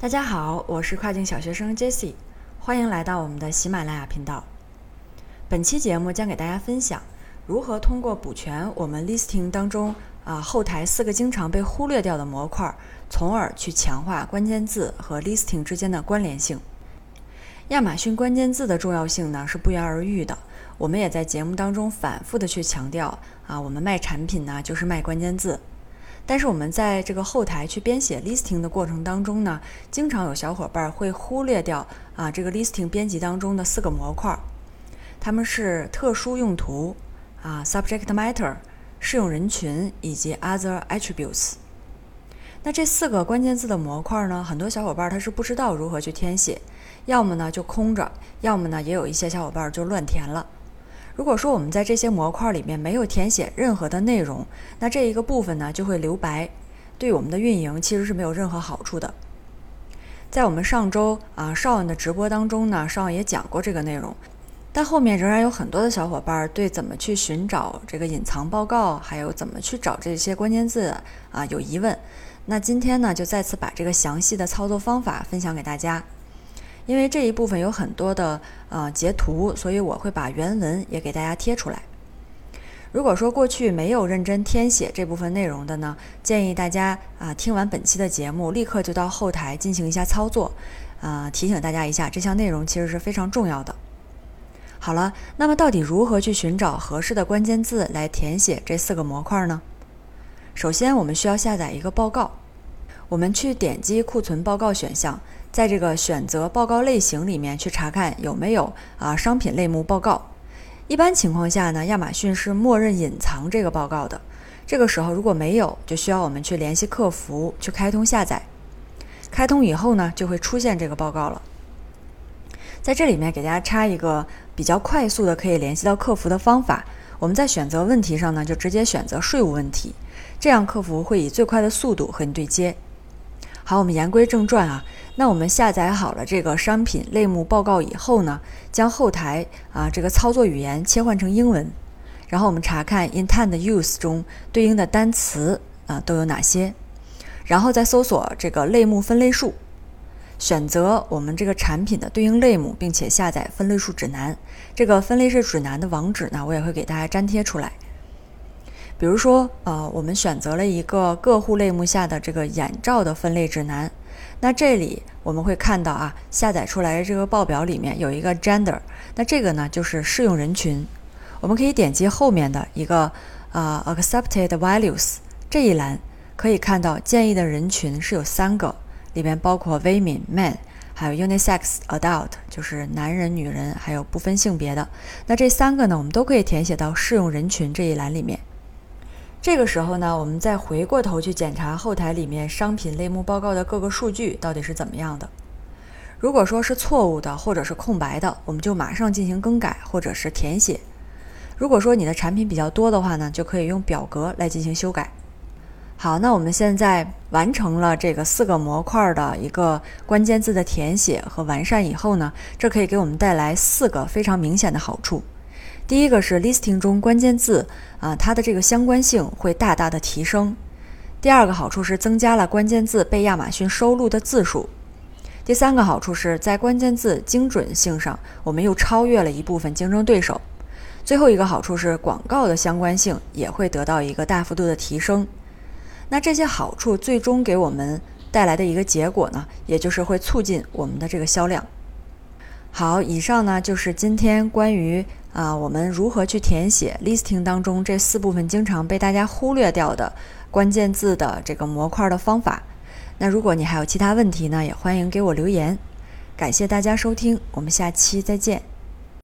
大家好，我是跨境小学生 Jesse，欢迎来到我们的喜马拉雅频道。本期节目将给大家分享如何通过补全我们 listing 当中啊后台四个经常被忽略掉的模块，从而去强化关键字和 listing 之间的关联性。亚马逊关键字的重要性呢是不言而喻的，我们也在节目当中反复的去强调啊，我们卖产品呢就是卖关键字。但是我们在这个后台去编写 listing 的过程当中呢，经常有小伙伴会忽略掉啊这个 listing 编辑当中的四个模块，它们是特殊用途啊 subject matter 适用人群以及 other attributes。那这四个关键字的模块呢，很多小伙伴他是不知道如何去填写，要么呢就空着，要么呢也有一些小伙伴就乱填了。如果说我们在这些模块里面没有填写任何的内容，那这一个部分呢就会留白，对我们的运营其实是没有任何好处的。在我们上周啊邵恩的直播当中呢，邵恩也讲过这个内容，但后面仍然有很多的小伙伴对怎么去寻找这个隐藏报告，还有怎么去找这些关键字啊有疑问。那今天呢就再次把这个详细的操作方法分享给大家。因为这一部分有很多的呃截图，所以我会把原文也给大家贴出来。如果说过去没有认真填写这部分内容的呢，建议大家啊听完本期的节目，立刻就到后台进行一下操作。啊，提醒大家一下，这项内容其实是非常重要的。好了，那么到底如何去寻找合适的关键字来填写这四个模块呢？首先，我们需要下载一个报告。我们去点击库存报告选项。在这个选择报告类型里面去查看有没有啊商品类目报告。一般情况下呢，亚马逊是默认隐藏这个报告的。这个时候如果没有，就需要我们去联系客服去开通下载。开通以后呢，就会出现这个报告了。在这里面给大家插一个比较快速的可以联系到客服的方法。我们在选择问题上呢，就直接选择税务问题，这样客服会以最快的速度和你对接。好，我们言归正传啊。那我们下载好了这个商品类目报告以后呢，将后台啊这个操作语言切换成英文，然后我们查看 intent use 中对应的单词啊都有哪些，然后再搜索这个类目分类数，选择我们这个产品的对应类目，并且下载分类数指南。这个分类式指南的网址呢，我也会给大家粘贴出来。比如说，呃，我们选择了一个各户类目下的这个眼罩的分类指南，那这里我们会看到啊，下载出来的这个报表里面有一个 gender，那这个呢就是适用人群。我们可以点击后面的一个啊 accepted values 这一栏，可以看到建议的人群是有三个，里面包括 women、men，还有 unisex adult，就是男人、女人，还有不分性别的。那这三个呢，我们都可以填写到适用人群这一栏里面。这个时候呢，我们再回过头去检查后台里面商品类目报告的各个数据到底是怎么样的。如果说是错误的或者是空白的，我们就马上进行更改或者是填写。如果说你的产品比较多的话呢，就可以用表格来进行修改。好，那我们现在完成了这个四个模块的一个关键字的填写和完善以后呢，这可以给我们带来四个非常明显的好处。第一个是 listing 中关键字啊，它的这个相关性会大大的提升。第二个好处是增加了关键字被亚马逊收录的字数。第三个好处是在关键字精准性上，我们又超越了一部分竞争对手。最后一个好处是广告的相关性也会得到一个大幅度的提升。那这些好处最终给我们带来的一个结果呢，也就是会促进我们的这个销量。好，以上呢就是今天关于。啊，我们如何去填写 listing 当中这四部分经常被大家忽略掉的关键字的这个模块的方法？那如果你还有其他问题呢，也欢迎给我留言。感谢大家收听，我们下期再见。